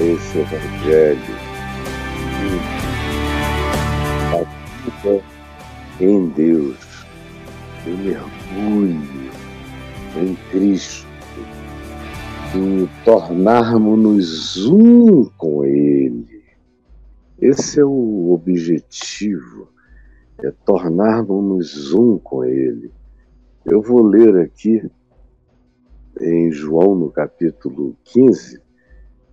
esse Evangelho. A vida em Deus, o mergulho em Cristo, e tornarmos-nos um com Ele. Esse é o objetivo, é tornarmos um com Ele. Eu vou ler aqui em João, no capítulo 15,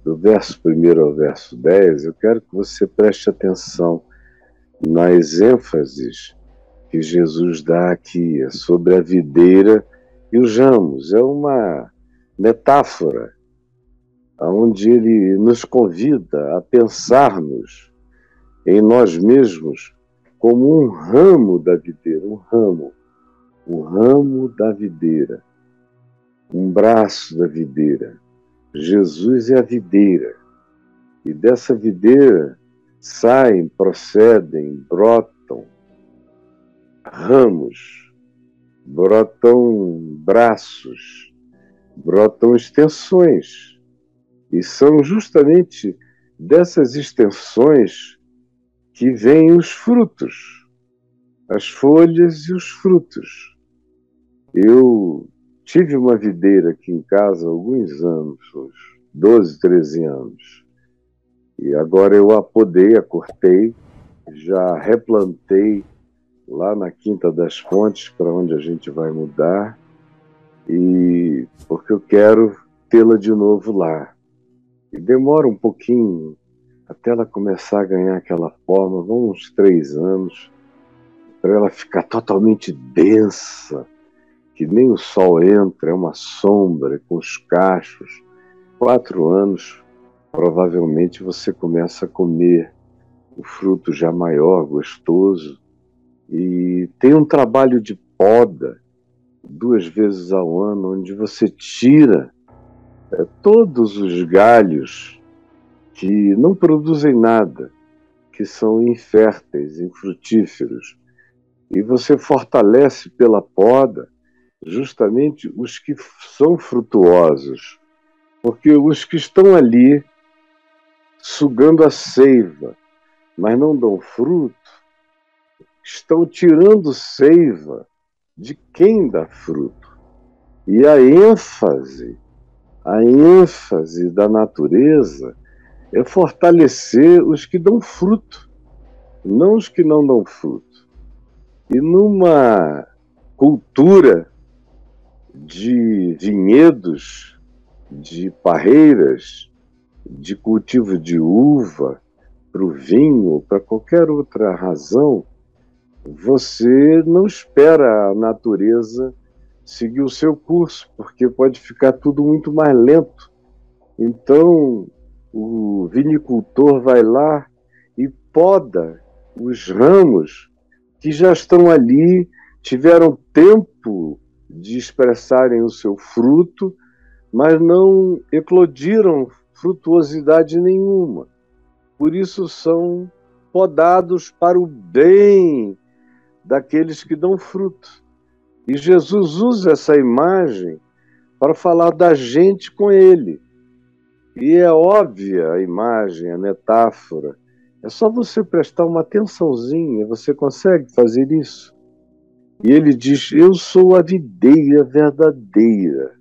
do verso 1 ao verso 10, eu quero que você preste atenção nas ênfases que Jesus dá aqui é sobre a videira e os ramos. É uma metáfora onde ele nos convida a pensarmos em nós mesmos como um ramo da videira, um ramo, um ramo da videira um braço da videira. Jesus é a videira. E dessa videira saem, procedem, brotam ramos, brotam braços, brotam extensões. E são justamente dessas extensões que vêm os frutos, as folhas e os frutos. Eu Tive uma videira aqui em casa há alguns anos, uns 12, 13 anos. E agora eu a podei, a cortei, já replantei lá na Quinta das Fontes, para onde a gente vai mudar, e porque eu quero tê-la de novo lá. E demora um pouquinho até ela começar a ganhar aquela forma, vão uns três anos, para ela ficar totalmente densa, que nem o sol entra, é uma sombra com os cachos. Quatro anos, provavelmente você começa a comer o fruto já maior, gostoso. E tem um trabalho de poda duas vezes ao ano, onde você tira é, todos os galhos que não produzem nada, que são inférteis, infrutíferos. E você fortalece pela poda justamente os que são frutuosos, porque os que estão ali sugando a seiva, mas não dão fruto, estão tirando seiva de quem dá fruto. E a ênfase, a ênfase da natureza é fortalecer os que dão fruto, não os que não dão fruto. E numa cultura de vinhedos, de parreiras, de cultivo de uva para o vinho, para qualquer outra razão, você não espera a natureza seguir o seu curso, porque pode ficar tudo muito mais lento. Então, o vinicultor vai lá e poda os ramos que já estão ali, tiveram tempo de expressarem o seu fruto, mas não eclodiram frutuosidade nenhuma. Por isso são podados para o bem daqueles que dão fruto. E Jesus usa essa imagem para falar da gente com ele. E é óbvia a imagem, a metáfora. É só você prestar uma atençãozinha, você consegue fazer isso. E ele diz: Eu sou a videira verdadeira,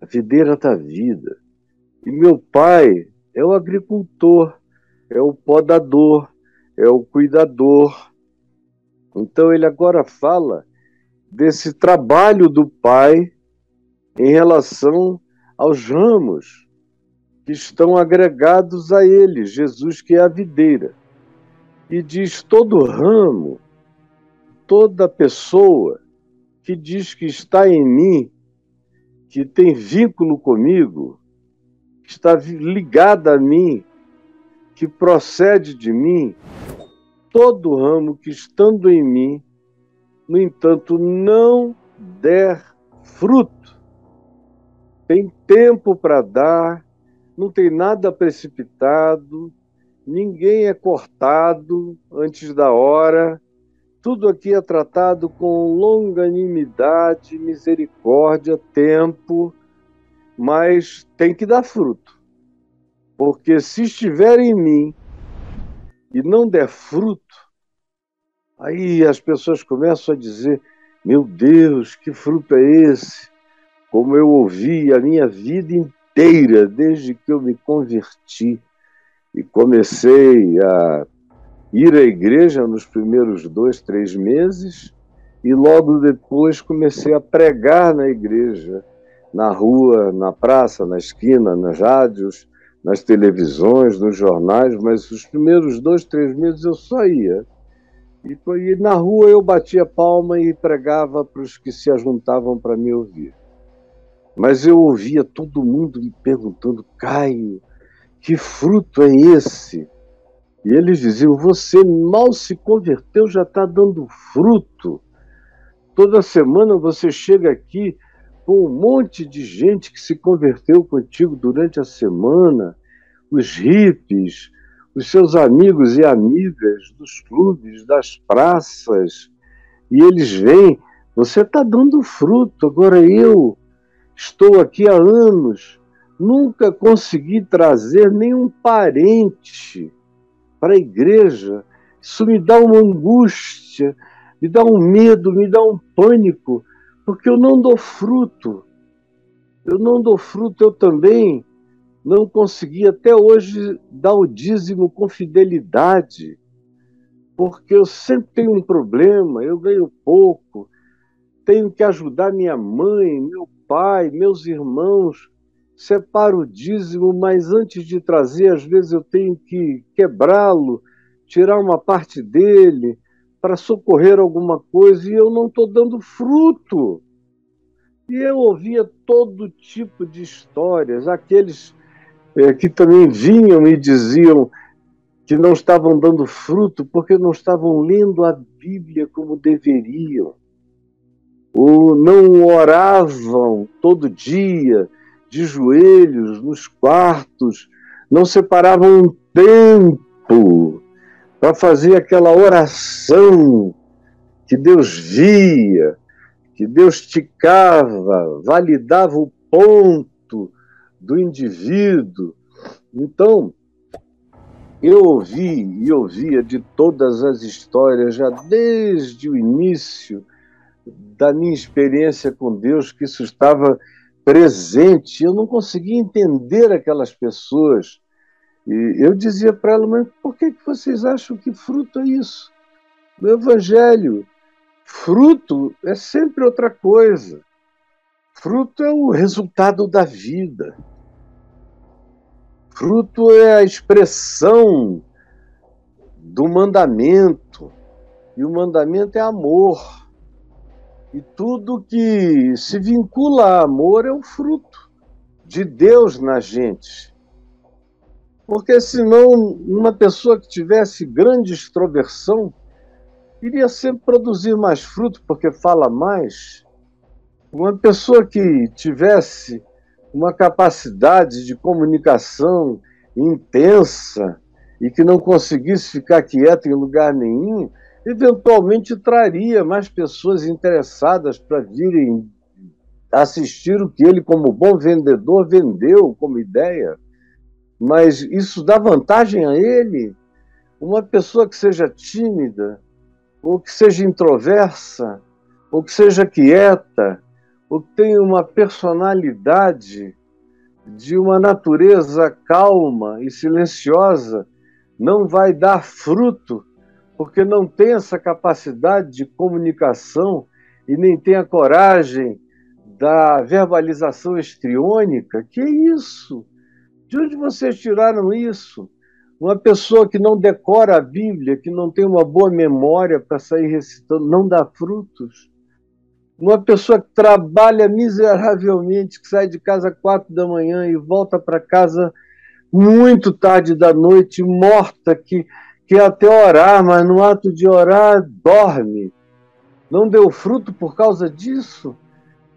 a videira da vida. E meu pai é o agricultor, é o podador, é o cuidador. Então ele agora fala desse trabalho do pai em relação aos ramos que estão agregados a ele, Jesus que é a videira. E diz: todo ramo toda pessoa que diz que está em mim, que tem vínculo comigo, que está ligada a mim, que procede de mim, todo ramo que estando em mim, no entanto, não der fruto, tem tempo para dar, não tem nada precipitado, ninguém é cortado antes da hora, tudo aqui é tratado com longanimidade, misericórdia, tempo, mas tem que dar fruto. Porque se estiver em mim e não der fruto, aí as pessoas começam a dizer: Meu Deus, que fruto é esse? Como eu ouvi a minha vida inteira, desde que eu me converti e comecei a ir à igreja nos primeiros dois, três meses, e logo depois comecei a pregar na igreja, na rua, na praça, na esquina, nas rádios, nas televisões, nos jornais, mas os primeiros dois, três meses eu só ia. E, e na rua eu batia palma e pregava para os que se ajuntavam para me ouvir. Mas eu ouvia todo mundo me perguntando, Caio, que fruto é esse? E eles diziam: Você mal se converteu, já está dando fruto. Toda semana você chega aqui com um monte de gente que se converteu contigo durante a semana, os hippies, os seus amigos e amigas dos clubes, das praças, e eles vêm, você está dando fruto. Agora eu estou aqui há anos, nunca consegui trazer nenhum parente para a igreja. Isso me dá uma angústia, me dá um medo, me dá um pânico, porque eu não dou fruto. Eu não dou fruto, eu também não consegui até hoje dar o dízimo com fidelidade, porque eu sempre tenho um problema, eu ganho pouco, tenho que ajudar minha mãe, meu pai, meus irmãos, separo o dízimo, mas antes de trazer, às vezes eu tenho que quebrá-lo, tirar uma parte dele, para socorrer alguma coisa e eu não estou dando fruto. E eu ouvia todo tipo de histórias, aqueles é, que também vinham e diziam que não estavam dando fruto porque não estavam lendo a Bíblia como deveriam, ou não oravam todo dia de joelhos nos quartos, não separavam um tempo para fazer aquela oração que Deus via, que Deus ticava, validava o ponto do indivíduo. Então, eu ouvi e ouvia de todas as histórias, já desde o início da minha experiência com Deus, que isso estava presente. Eu não conseguia entender aquelas pessoas e eu dizia para ela, mas por que, que vocês acham que fruto é isso? No Evangelho, fruto é sempre outra coisa. Fruto é o resultado da vida. Fruto é a expressão do mandamento. E o mandamento é amor. E tudo que se vincula a amor é o fruto de Deus na gente. Porque senão uma pessoa que tivesse grande extroversão iria sempre produzir mais fruto, porque fala mais. Uma pessoa que tivesse uma capacidade de comunicação intensa e que não conseguisse ficar quieta em lugar nenhum, eventualmente traria mais pessoas interessadas para virem assistir o que ele, como bom vendedor, vendeu como ideia mas isso dá vantagem a ele. Uma pessoa que seja tímida, ou que seja introversa, ou que seja quieta, ou que tenha uma personalidade de uma natureza calma e silenciosa, não vai dar fruto, porque não tem essa capacidade de comunicação e nem tem a coragem da verbalização estriônica. Que é isso? De onde vocês tiraram isso? Uma pessoa que não decora a Bíblia, que não tem uma boa memória para sair recitando, não dá frutos. Uma pessoa que trabalha miseravelmente, que sai de casa quatro da manhã e volta para casa muito tarde da noite, morta, que quer até orar, mas no ato de orar dorme. Não deu fruto por causa disso?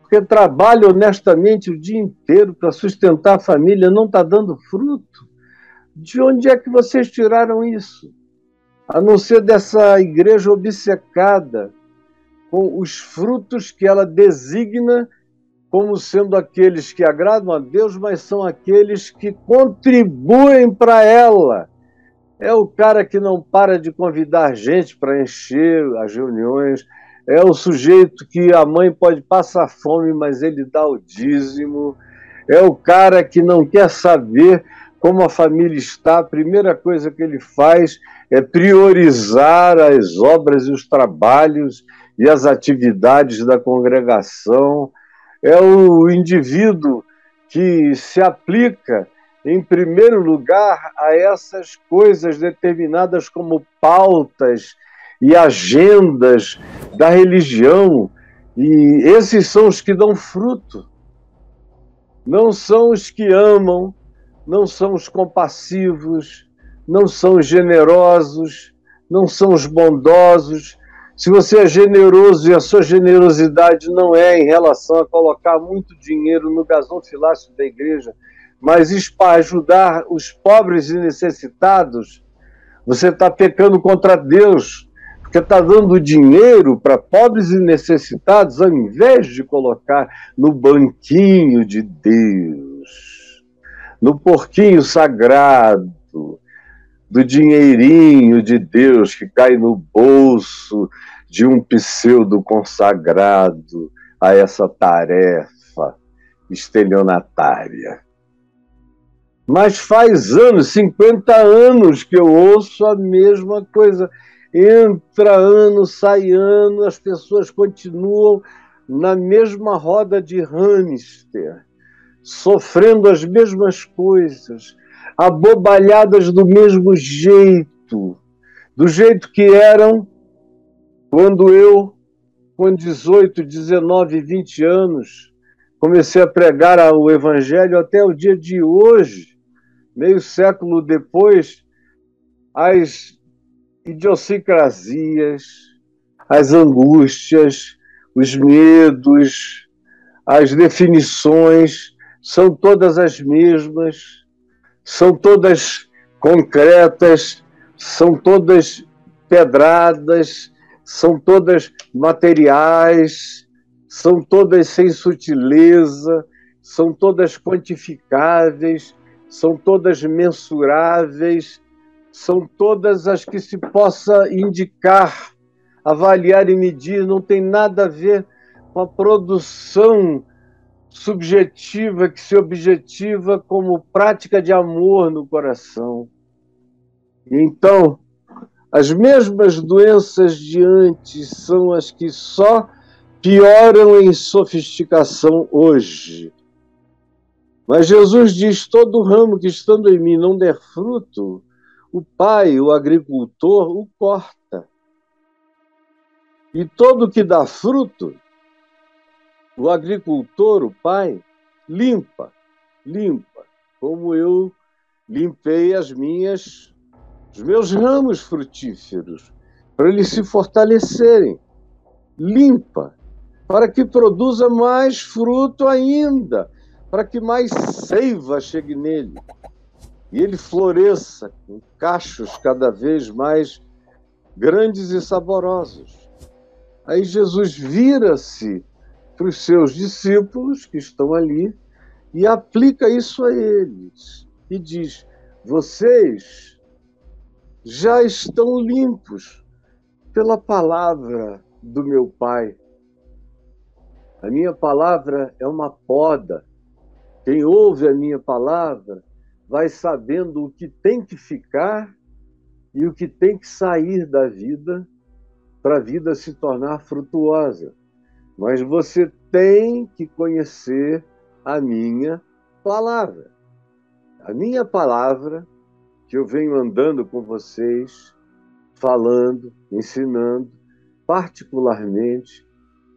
porque trabalha honestamente o dia inteiro para sustentar a família, não está dando fruto. De onde é que vocês tiraram isso? A não ser dessa igreja obcecada com os frutos que ela designa como sendo aqueles que agradam a Deus, mas são aqueles que contribuem para ela. É o cara que não para de convidar gente para encher as reuniões. É o sujeito que a mãe pode passar fome, mas ele dá o dízimo. É o cara que não quer saber como a família está. A primeira coisa que ele faz é priorizar as obras e os trabalhos e as atividades da congregação é o indivíduo que se aplica, em primeiro lugar, a essas coisas determinadas como pautas e agendas da religião, e esses são os que dão fruto. Não são os que amam, não são os compassivos, não são os generosos, não são os bondosos, se você é generoso e a sua generosidade não é em relação a colocar muito dinheiro no gasofilácio da igreja, mas para ajudar os pobres e necessitados, você está pecando contra Deus, porque está dando dinheiro para pobres e necessitados ao invés de colocar no banquinho de Deus, no porquinho sagrado, do dinheirinho de Deus que cai no bolso de um pseudo consagrado a essa tarefa estelionatária. Mas faz anos, 50 anos que eu ouço a mesma coisa. Entra ano, sai ano, as pessoas continuam na mesma roda de hamster, sofrendo as mesmas coisas, abobalhadas do mesmo jeito, do jeito que eram quando eu, com 18, 19, 20 anos, comecei a pregar o Evangelho até o dia de hoje, meio século depois, as idiosincrasias, as angústias, os medos, as definições são todas as mesmas são todas concretas, são todas pedradas, são todas materiais, são todas sem sutileza, são todas quantificáveis, são todas mensuráveis, são todas as que se possa indicar, avaliar e medir, não tem nada a ver com a produção subjetiva que se objetiva como prática de amor no coração. Então, as mesmas doenças de antes são as que só pioram em sofisticação hoje. Mas Jesus diz: todo ramo que estando em mim não der fruto, o pai, o agricultor, o corta. E todo que dá fruto, o agricultor, o pai, limpa, limpa, como eu limpei as minhas, os meus ramos frutíferos, para eles se fortalecerem. Limpa, para que produza mais fruto ainda, para que mais seiva chegue nele. E ele floresça com cachos cada vez mais grandes e saborosos. Aí Jesus vira-se para os seus discípulos que estão ali e aplica isso a eles e diz: vocês já estão limpos pela palavra do meu Pai. A minha palavra é uma poda. Quem ouve a minha palavra vai sabendo o que tem que ficar e o que tem que sair da vida para a vida se tornar frutuosa. Mas você tem que conhecer a minha palavra. A minha palavra, que eu venho andando com vocês, falando, ensinando, particularmente,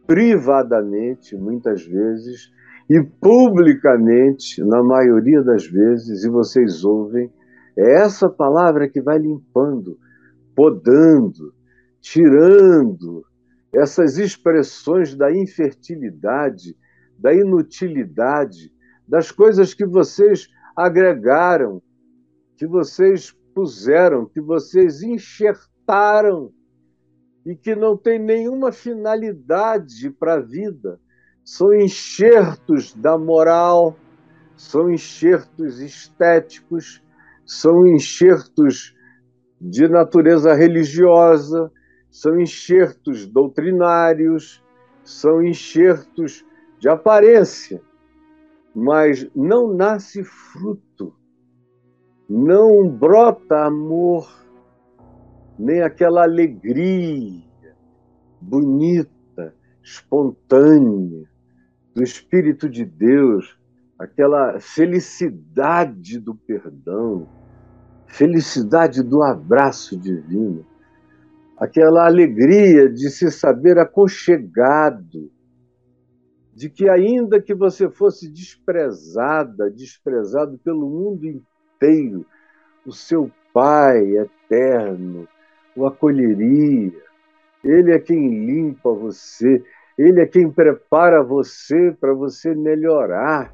privadamente, muitas vezes, e publicamente, na maioria das vezes, e vocês ouvem, é essa palavra que vai limpando, podando, tirando essas expressões da infertilidade, da inutilidade, das coisas que vocês agregaram, que vocês puseram, que vocês enxertaram e que não tem nenhuma finalidade para a vida, são enxertos da moral, são enxertos estéticos, são enxertos de natureza religiosa, são enxertos doutrinários, são enxertos de aparência, mas não nasce fruto, não brota amor, nem aquela alegria bonita, espontânea do Espírito de Deus, aquela felicidade do perdão, felicidade do abraço divino, aquela alegria de se saber aconchegado, de que ainda que você fosse desprezada, desprezado pelo mundo inteiro, o seu Pai eterno o acolheria. Ele é quem limpa você, ele é quem prepara você para você melhorar.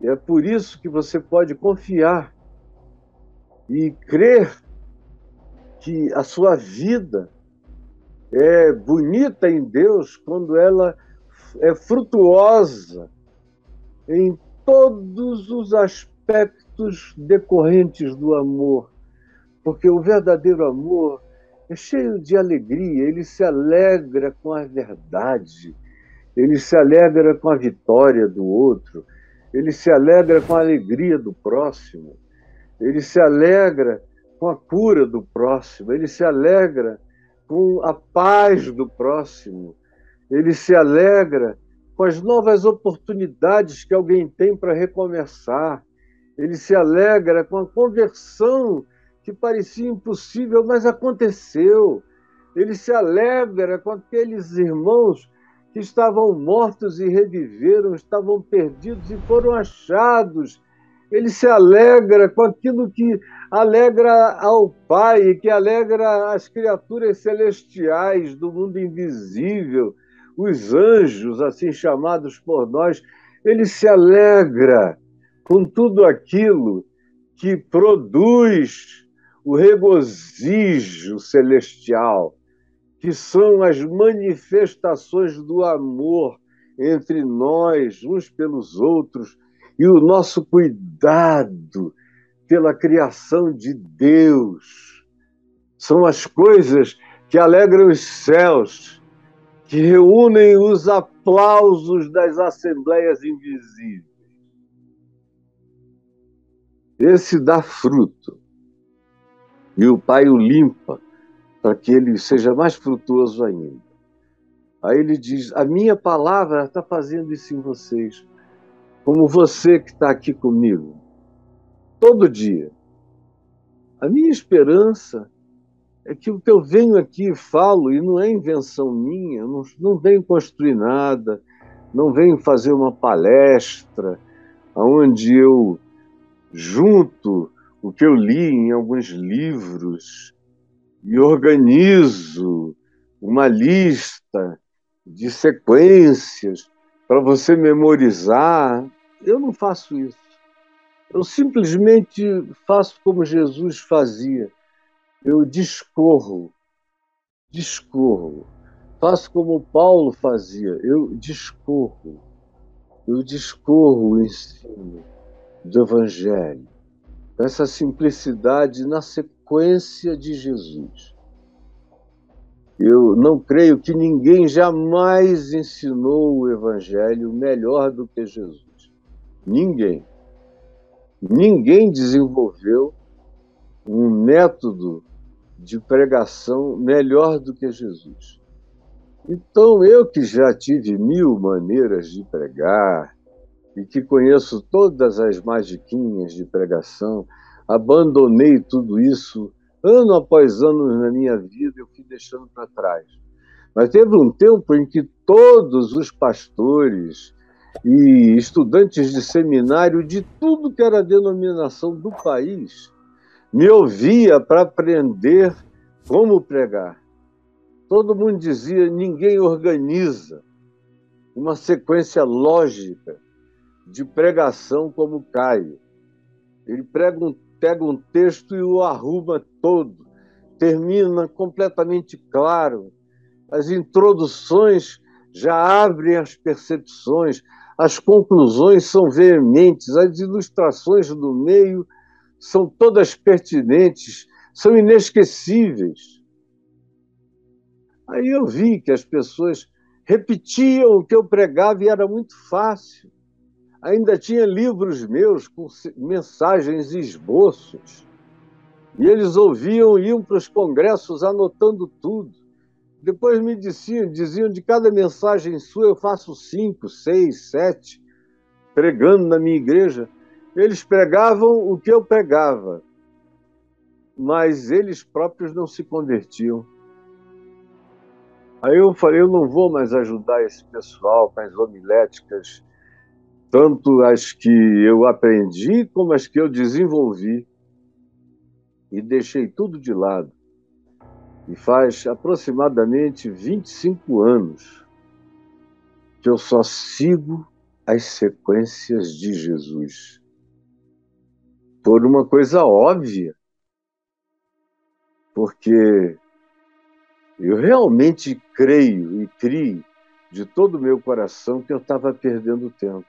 E é por isso que você pode confiar e crer que a sua vida é bonita em Deus quando ela é frutuosa em todos os aspectos decorrentes do amor. Porque o verdadeiro amor é cheio de alegria, ele se alegra com a verdade, ele se alegra com a vitória do outro, ele se alegra com a alegria do próximo. Ele se alegra com a cura do próximo, ele se alegra com a paz do próximo, ele se alegra com as novas oportunidades que alguém tem para recomeçar, ele se alegra com a conversão que parecia impossível, mas aconteceu. Ele se alegra com aqueles irmãos que estavam mortos e reviveram, estavam perdidos e foram achados ele se alegra com aquilo que alegra ao Pai, que alegra as criaturas celestiais do mundo invisível, os anjos, assim chamados por nós. Ele se alegra com tudo aquilo que produz o regozijo celestial, que são as manifestações do amor entre nós, uns pelos outros, e o nosso cuidado pela criação de Deus. São as coisas que alegram os céus, que reúnem os aplausos das assembleias invisíveis. Esse dá fruto. E o Pai o limpa para que ele seja mais frutuoso ainda. Aí ele diz: A minha palavra está fazendo isso em vocês como você que está aqui comigo, todo dia. A minha esperança é que o que eu venho aqui e falo, e não é invenção minha, não, não venho construir nada, não venho fazer uma palestra onde eu junto o que eu li em alguns livros e organizo uma lista de sequências para você memorizar. Eu não faço isso. Eu simplesmente faço como Jesus fazia. Eu discorro, discorro. Faço como Paulo fazia. Eu discorro. Eu discorro o ensino do Evangelho. Essa simplicidade na sequência de Jesus. Eu não creio que ninguém jamais ensinou o Evangelho melhor do que Jesus. Ninguém. Ninguém desenvolveu um método de pregação melhor do que Jesus. Então, eu que já tive mil maneiras de pregar e que conheço todas as magiquinhas de pregação, abandonei tudo isso ano após ano na minha vida eu fui deixando para trás. Mas teve um tempo em que todos os pastores e estudantes de seminário de tudo que era denominação do país me ouvia para aprender como pregar. Todo mundo dizia: ninguém organiza uma sequência lógica de pregação como Caio. Ele prega um pega um texto e o arruma todo, termina completamente claro. As introduções já abrem as percepções, as conclusões são veementes, as ilustrações do meio são todas pertinentes, são inesquecíveis. Aí eu vi que as pessoas repetiam o que eu pregava e era muito fácil. Ainda tinha livros meus com mensagens e esboços. E eles ouviam, iam para os congressos anotando tudo. Depois me diziam, diziam de cada mensagem sua eu faço cinco, seis, sete, pregando na minha igreja. Eles pregavam o que eu pregava, mas eles próprios não se convertiam. Aí eu falei, eu não vou mais ajudar esse pessoal com as homiléticas, tanto as que eu aprendi como as que eu desenvolvi. E deixei tudo de lado. E faz aproximadamente 25 anos que eu só sigo as sequências de Jesus. Por uma coisa óbvia. Porque eu realmente creio e crio de todo o meu coração que eu estava perdendo tempo,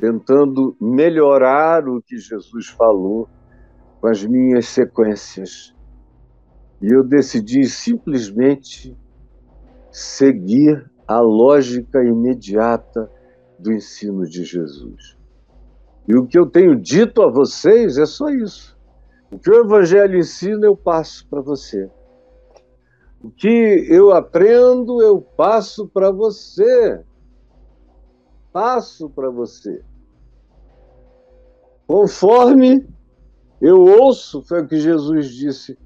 tentando melhorar o que Jesus falou com as minhas sequências. E eu decidi simplesmente seguir a lógica imediata do ensino de Jesus. E o que eu tenho dito a vocês é só isso. O que o Evangelho ensina, eu passo para você. O que eu aprendo, eu passo para você. Passo para você. Conforme eu ouço, foi o que Jesus disse,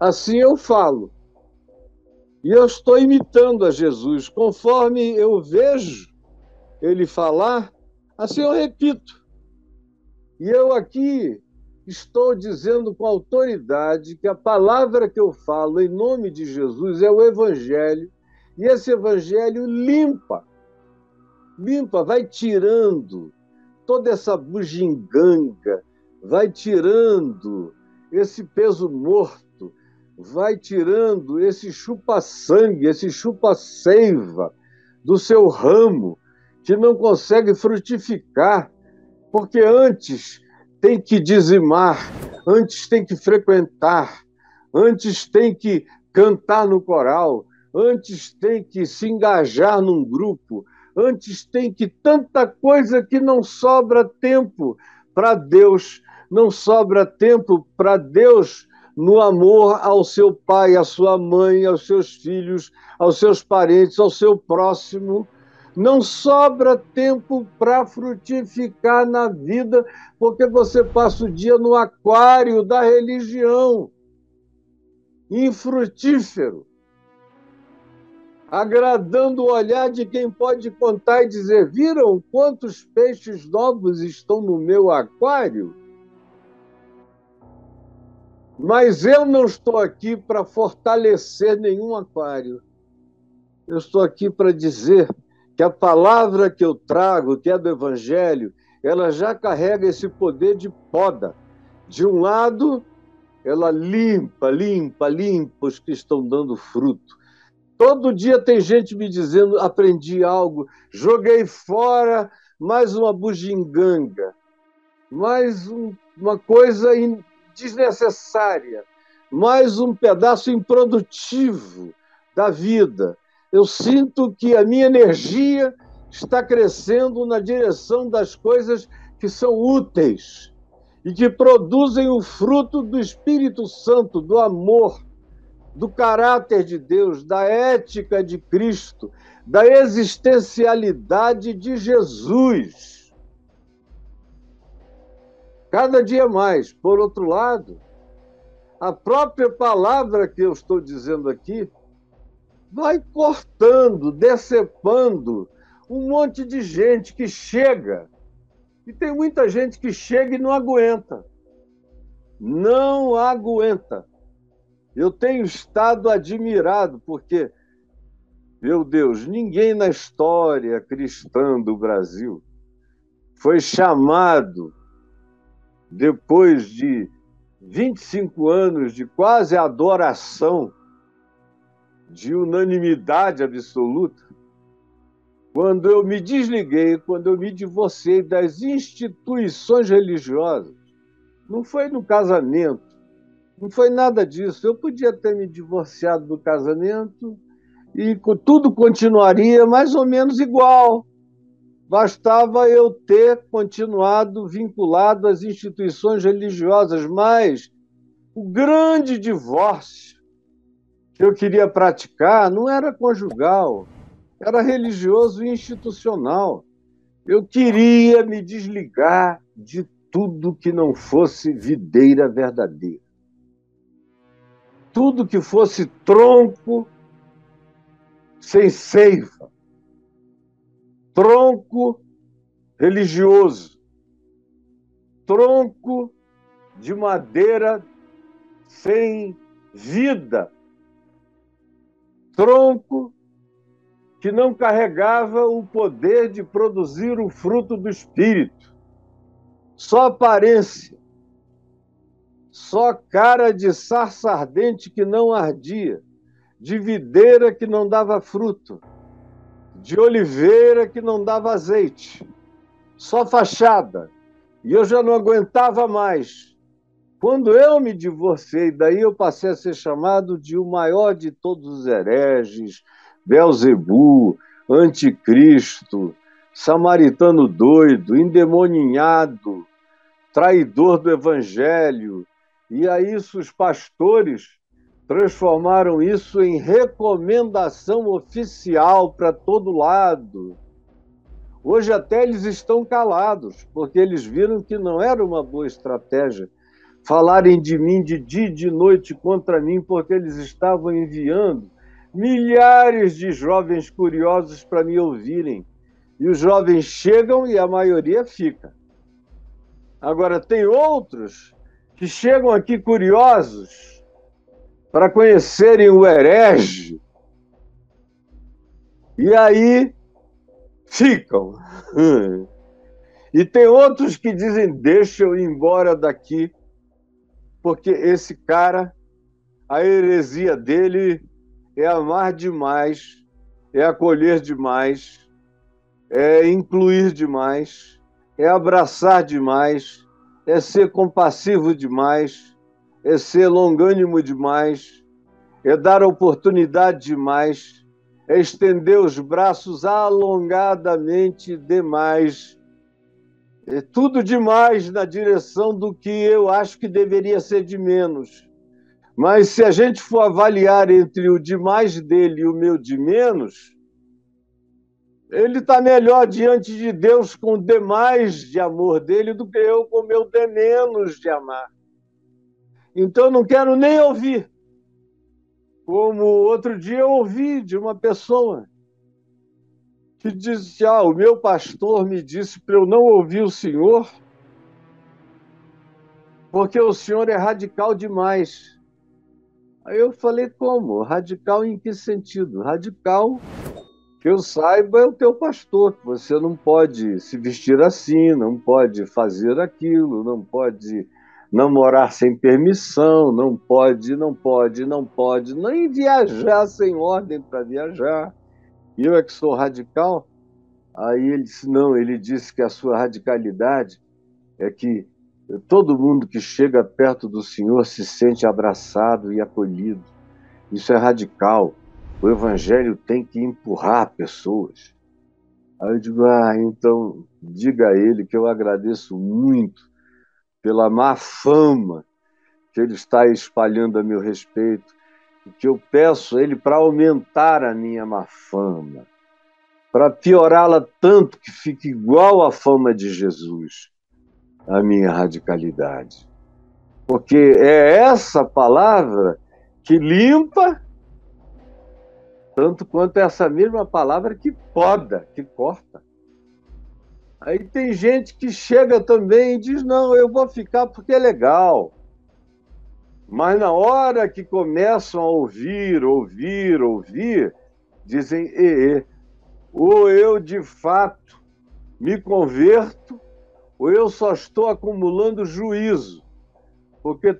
assim eu falo. E eu estou imitando a Jesus. Conforme eu vejo ele falar, assim eu repito. E eu aqui estou dizendo com autoridade que a palavra que eu falo em nome de Jesus é o Evangelho, e esse Evangelho limpa, limpa, vai tirando toda essa bugiganga, vai tirando esse peso morto, vai tirando esse chupa-sangue, esse chupa-seiva do seu ramo, que não consegue frutificar, porque antes tem que dizimar, antes tem que frequentar, antes tem que cantar no coral, antes tem que se engajar num grupo, antes tem que tanta coisa que não sobra tempo para Deus, não sobra tempo para Deus no amor ao seu pai, à sua mãe, aos seus filhos, aos seus parentes, ao seu próximo. Não sobra tempo para frutificar na vida, porque você passa o dia no aquário da religião, infrutífero, agradando o olhar de quem pode contar e dizer: viram quantos peixes novos estão no meu aquário? Mas eu não estou aqui para fortalecer nenhum aquário. Eu estou aqui para dizer que a palavra que eu trago, que é do Evangelho, ela já carrega esse poder de poda. De um lado, ela limpa, limpa, limpa os que estão dando fruto. Todo dia tem gente me dizendo: aprendi algo, joguei fora mais uma bugiganga, mais um, uma coisa desnecessária, mais um pedaço improdutivo da vida. Eu sinto que a minha energia está crescendo na direção das coisas que são úteis e que produzem o fruto do Espírito Santo, do amor, do caráter de Deus, da ética de Cristo, da existencialidade de Jesus. Cada dia mais. Por outro lado, a própria palavra que eu estou dizendo aqui vai cortando, decepando um monte de gente que chega. E tem muita gente que chega e não aguenta. Não aguenta. Eu tenho estado admirado, porque, meu Deus, ninguém na história cristã do Brasil foi chamado, depois de 25 anos de quase adoração de unanimidade absoluta, quando eu me desliguei, quando eu me divorciei das instituições religiosas, não foi no casamento, não foi nada disso. Eu podia ter me divorciado do casamento e tudo continuaria mais ou menos igual. Bastava eu ter continuado vinculado às instituições religiosas, mas o grande divórcio que eu queria praticar não era conjugal, era religioso e institucional. Eu queria me desligar de tudo que não fosse videira verdadeira. Tudo que fosse tronco sem seiva. Tronco religioso. Tronco de madeira sem vida. Tronco que não carregava o poder de produzir o fruto do Espírito só aparência, só cara de sarça ardente que não ardia, de videira que não dava fruto, de oliveira que não dava azeite, só fachada. E eu já não aguentava mais. Quando eu me divorciei, daí eu passei a ser chamado de o maior de todos os hereges, Belzebu, anticristo, samaritano doido, endemoninhado, traidor do evangelho. E aí os pastores transformaram isso em recomendação oficial para todo lado. Hoje até eles estão calados, porque eles viram que não era uma boa estratégia falarem de mim de dia e de noite contra mim, porque eles estavam enviando milhares de jovens curiosos para me ouvirem. E os jovens chegam e a maioria fica. Agora, tem outros que chegam aqui curiosos para conhecerem o herege. E aí ficam. E tem outros que dizem: deixa eu ir embora daqui, porque esse cara, a heresia dele é amar demais, é acolher demais, é incluir demais é abraçar demais, é ser compassivo demais, é ser longânimo demais, é dar oportunidade demais, é estender os braços alongadamente demais. É tudo demais na direção do que eu acho que deveria ser de menos. Mas se a gente for avaliar entre o demais dele e o meu de menos, ele está melhor diante de Deus com demais de amor dele do que eu com meu de menos de amar. Então eu não quero nem ouvir. Como outro dia eu ouvi de uma pessoa que disse: Ah, o meu pastor me disse para eu não ouvir o senhor, porque o senhor é radical demais. Aí eu falei: Como? Radical em que sentido? Radical que eu saiba é o teu pastor, você não pode se vestir assim, não pode fazer aquilo, não pode namorar sem permissão, não pode, não pode, não pode, nem viajar sem ordem para viajar. E eu é que sou radical. Aí ele disse: não, ele disse que a sua radicalidade é que todo mundo que chega perto do Senhor se sente abraçado e acolhido. Isso é radical. O evangelho tem que empurrar pessoas. Aí eu digo, ah, então diga a ele que eu agradeço muito pela má fama que ele está espalhando a meu respeito, e que eu peço a ele para aumentar a minha má fama, para piorá-la tanto que fique igual à fama de Jesus, a minha radicalidade. Porque é essa palavra que limpa tanto quanto essa mesma palavra que poda, que corta. Aí tem gente que chega também e diz: não, eu vou ficar porque é legal. Mas na hora que começam a ouvir, ouvir, ouvir, dizem: e, e, ou eu de fato me converto, ou eu só estou acumulando juízo. Porque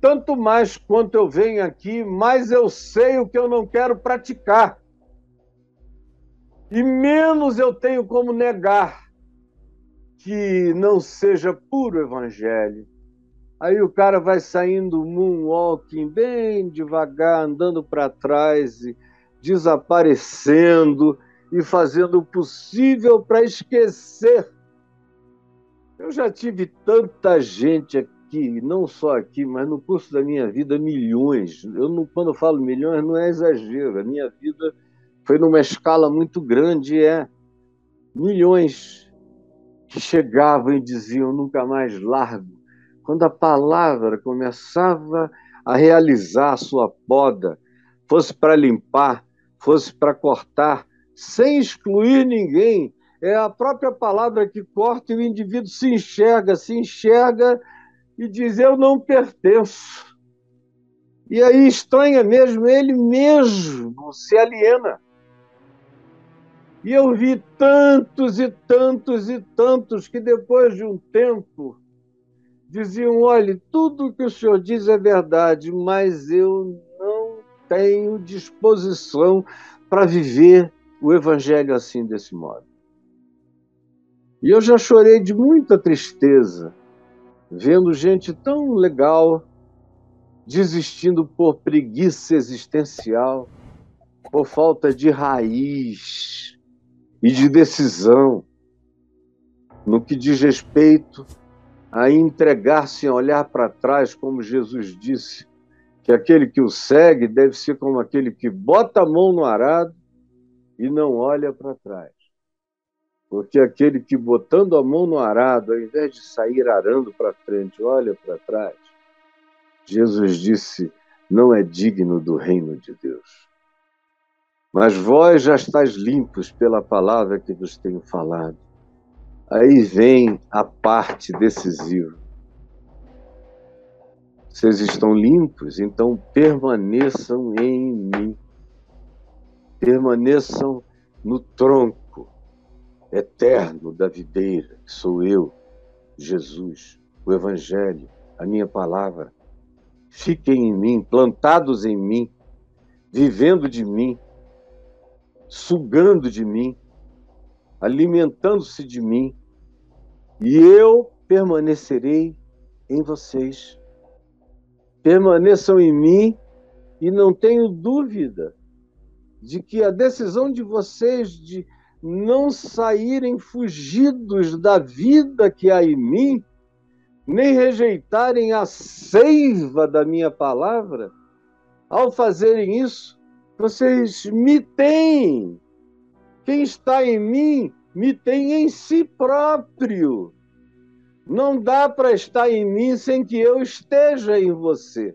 tanto mais quanto eu venho aqui, mais eu sei o que eu não quero praticar. E menos eu tenho como negar que não seja puro evangelho. Aí o cara vai saindo moonwalking bem devagar, andando para trás e desaparecendo e fazendo o possível para esquecer. Eu já tive tanta gente aqui, não só aqui, mas no curso da minha vida, milhões. Eu não, quando eu falo milhões, não é exagero. A minha vida foi numa escala muito grande, é milhões que chegavam e diziam nunca mais largo. Quando a palavra começava a realizar a sua poda, fosse para limpar, fosse para cortar, sem excluir ninguém. É a própria palavra que corta e o indivíduo se enxerga, se enxerga e diz: Eu não pertenço. E aí estranha mesmo, ele mesmo se aliena. E eu vi tantos e tantos e tantos que depois de um tempo diziam: olhe, tudo que o senhor diz é verdade, mas eu não tenho disposição para viver o evangelho assim, desse modo. E eu já chorei de muita tristeza, vendo gente tão legal desistindo por preguiça existencial, por falta de raiz e de decisão no que diz respeito a entregar-se a olhar para trás, como Jesus disse, que aquele que o segue deve ser como aquele que bota a mão no arado e não olha para trás. Porque aquele que botando a mão no arado, ao invés de sair arando para frente, olha para trás, Jesus disse: não é digno do reino de Deus. Mas vós já estáis limpos pela palavra que vos tenho falado. Aí vem a parte decisiva. Vocês estão limpos, então permaneçam em mim permaneçam no tronco eterno da videira, que sou eu, Jesus, o Evangelho, a minha palavra. Fiquem em mim, plantados em mim, vivendo de mim, sugando de mim, alimentando-se de mim, e eu permanecerei em vocês. Permaneçam em mim e não tenho dúvida de que a decisão de vocês de não saírem fugidos da vida que há em mim, nem rejeitarem a seiva da minha palavra, ao fazerem isso, vocês me têm. Quem está em mim, me tem em si próprio. Não dá para estar em mim sem que eu esteja em você.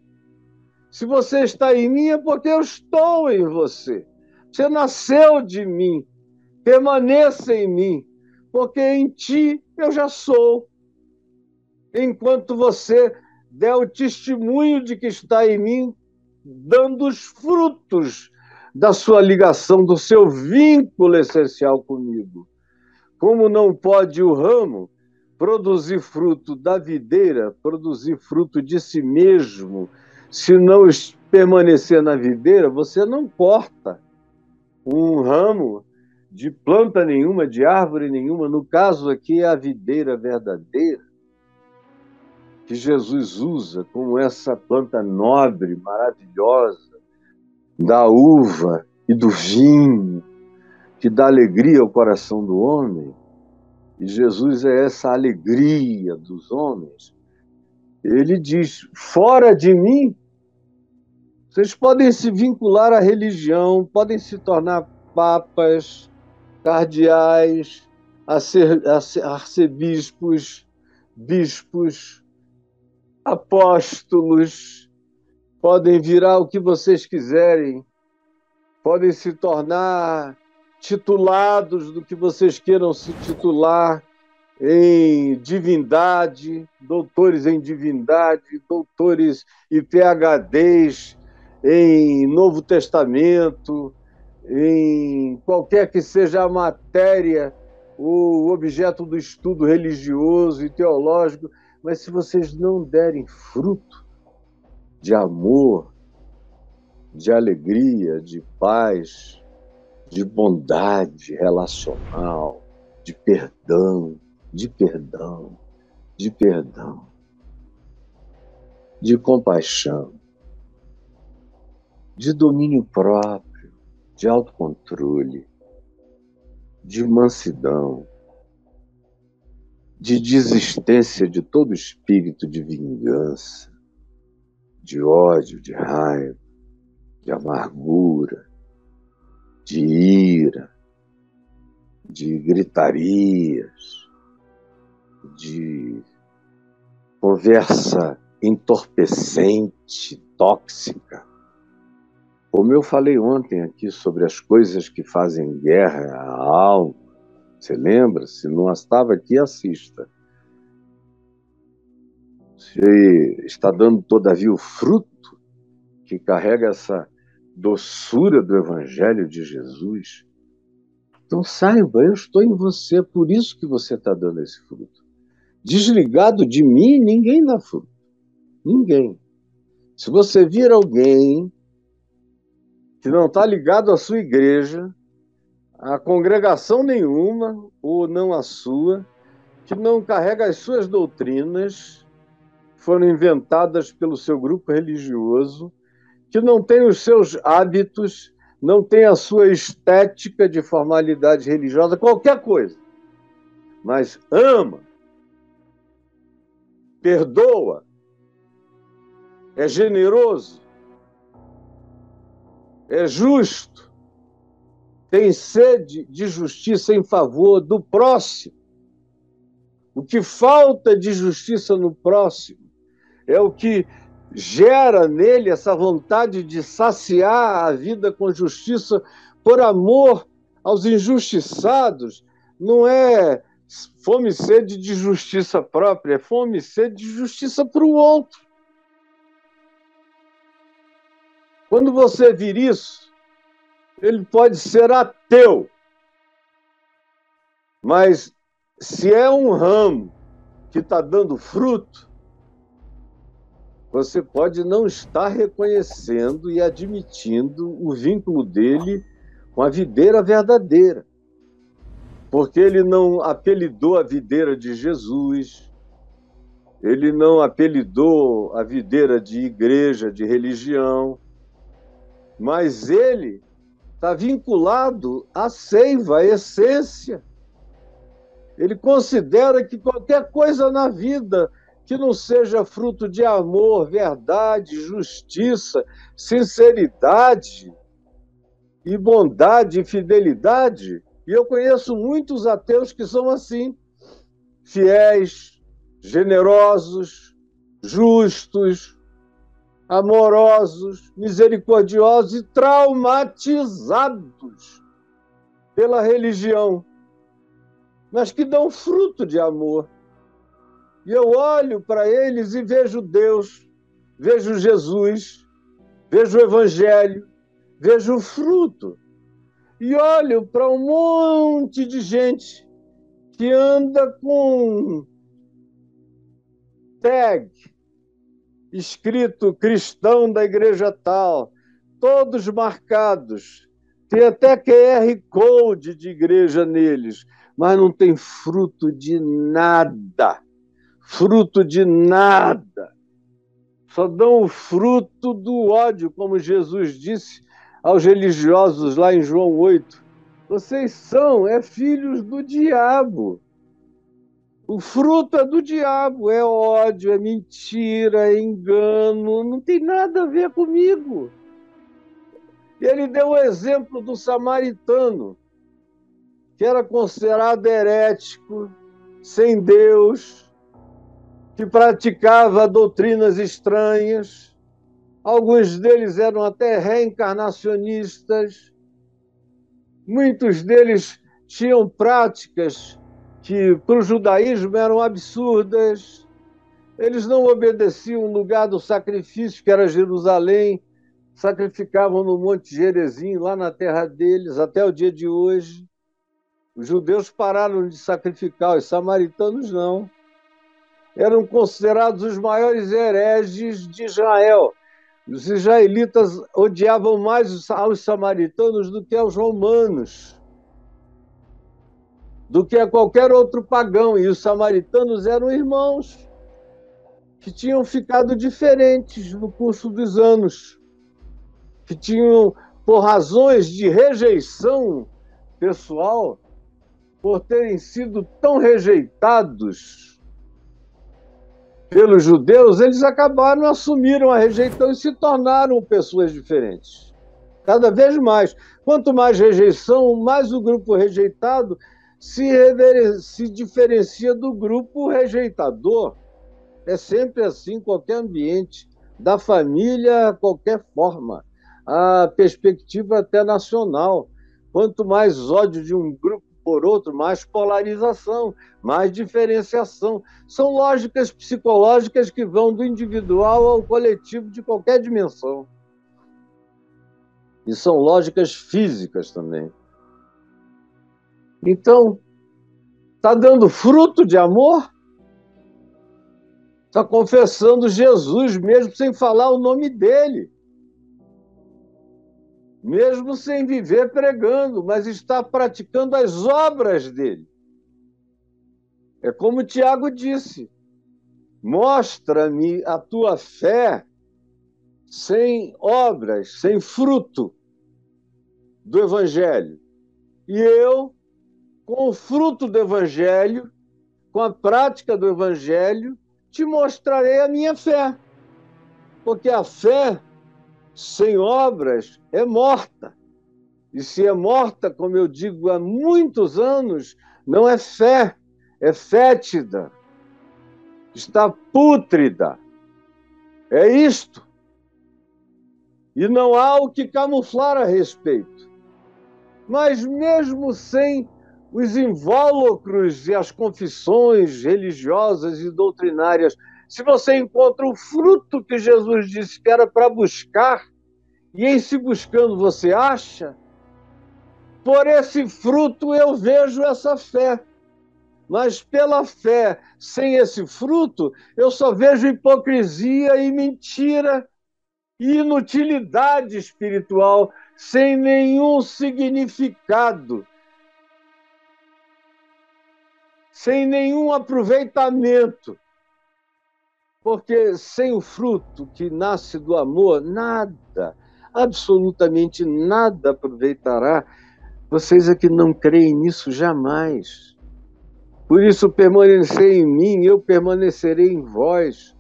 Se você está em mim, é porque eu estou em você. Você nasceu de mim. Permaneça em mim, porque em ti eu já sou. Enquanto você der o testemunho de que está em mim, dando os frutos da sua ligação, do seu vínculo essencial comigo. Como não pode o ramo produzir fruto da videira, produzir fruto de si mesmo, se não permanecer na videira, você não corta um ramo de planta nenhuma, de árvore nenhuma, no caso aqui é a videira verdadeira, que Jesus usa como essa planta nobre, maravilhosa, da uva e do vinho, que dá alegria ao coração do homem. E Jesus é essa alegria dos homens. Ele diz: fora de mim vocês podem se vincular à religião, podem se tornar papas, cardeais, arcebispos, bispos, apóstolos, podem virar o que vocês quiserem, podem se tornar titulados do que vocês queiram se titular em divindade, doutores em divindade, doutores e PhDs em Novo Testamento, em qualquer que seja a matéria, o objeto do estudo religioso e teológico, mas se vocês não derem fruto, de amor, de alegria, de paz, de bondade relacional, de perdão, de perdão, de perdão, de compaixão, de domínio próprio, de autocontrole, de mansidão, de desistência de todo espírito de vingança, de ódio, de raiva, de amargura, de ira, de gritarias, de conversa entorpecente, tóxica. Como eu falei ontem aqui sobre as coisas que fazem guerra à alma, você lembra? Se não estava aqui, assista. Se está dando, todavia, o fruto que carrega essa doçura do Evangelho de Jesus. Então saiba, eu estou em você, por isso que você está dando esse fruto. Desligado de mim, ninguém dá fruto. Ninguém. Se você vir alguém que não está ligado à sua igreja, a congregação nenhuma, ou não a sua, que não carrega as suas doutrinas, foram inventadas pelo seu grupo religioso, que não tem os seus hábitos, não tem a sua estética de formalidade religiosa, qualquer coisa, mas ama, perdoa, é generoso, é justo, tem sede de justiça em favor do próximo. O que falta de justiça no próximo é o que gera nele essa vontade de saciar a vida com justiça por amor aos injustiçados. Não é fome e sede de justiça própria, é fome e sede de justiça para o outro. Quando você vir isso, ele pode ser ateu, mas se é um ramo que está dando fruto, você pode não estar reconhecendo e admitindo o vínculo dele com a videira verdadeira. Porque ele não apelidou a videira de Jesus, ele não apelidou a videira de igreja, de religião, mas ele está vinculado à seiva, à essência. Ele considera que qualquer coisa na vida que não seja fruto de amor, verdade, justiça, sinceridade e bondade e fidelidade, e eu conheço muitos ateus que são assim, fiéis, generosos, justos, amorosos, misericordiosos e traumatizados pela religião, mas que dão fruto de amor. E eu olho para eles e vejo Deus, vejo Jesus, vejo o Evangelho, vejo o fruto. E olho para um monte de gente que anda com tag, escrito cristão da igreja tal, todos marcados. Tem até QR Code de igreja neles, mas não tem fruto de nada. Fruto de nada. Só dão o fruto do ódio, como Jesus disse aos religiosos lá em João 8. Vocês são, é filhos do diabo. O fruto é do diabo, é ódio, é mentira, é engano, não tem nada a ver comigo. Ele deu o exemplo do samaritano, que era considerado herético, sem Deus, que praticava doutrinas estranhas. Alguns deles eram até reencarnacionistas. Muitos deles tinham práticas que para o judaísmo eram absurdas. Eles não obedeciam o lugar do sacrifício, que era Jerusalém, sacrificavam no Monte Gerezim, lá na terra deles, até o dia de hoje. Os judeus pararam de sacrificar, os samaritanos não. Eram considerados os maiores hereges de Israel. Os israelitas odiavam mais aos samaritanos do que aos romanos, do que a qualquer outro pagão. E os samaritanos eram irmãos que tinham ficado diferentes no curso dos anos, que tinham, por razões de rejeição pessoal, por terem sido tão rejeitados pelos judeus, eles acabaram, assumiram a rejeição e se tornaram pessoas diferentes. Cada vez mais. Quanto mais rejeição, mais o grupo rejeitado se, se diferencia do grupo rejeitador. É sempre assim, qualquer ambiente, da família, qualquer forma. A perspectiva até nacional. Quanto mais ódio de um grupo por outro, mais polarização, mais diferenciação. São lógicas psicológicas que vão do individual ao coletivo de qualquer dimensão. E são lógicas físicas também. Então, está dando fruto de amor? Está confessando Jesus mesmo sem falar o nome dele mesmo sem viver pregando, mas está praticando as obras dele. É como Tiago disse: mostra-me a tua fé sem obras, sem fruto do Evangelho. E eu, com o fruto do Evangelho, com a prática do Evangelho, te mostrarei a minha fé. Porque a fé sem obras é morta. E se é morta, como eu digo há muitos anos, não é fé, é fétida, está pútrida. É isto. E não há o que camuflar a respeito. Mas mesmo sem os invólucros e as confissões religiosas e doutrinárias se você encontra o fruto que Jesus disse que era para buscar, e em se buscando você acha, por esse fruto eu vejo essa fé. Mas pela fé, sem esse fruto, eu só vejo hipocrisia e mentira e inutilidade espiritual, sem nenhum significado, sem nenhum aproveitamento. Porque sem o fruto que nasce do amor, nada, absolutamente nada aproveitará. Vocês aqui não creem nisso jamais. Por isso, permanecer em mim, eu permanecerei em vós.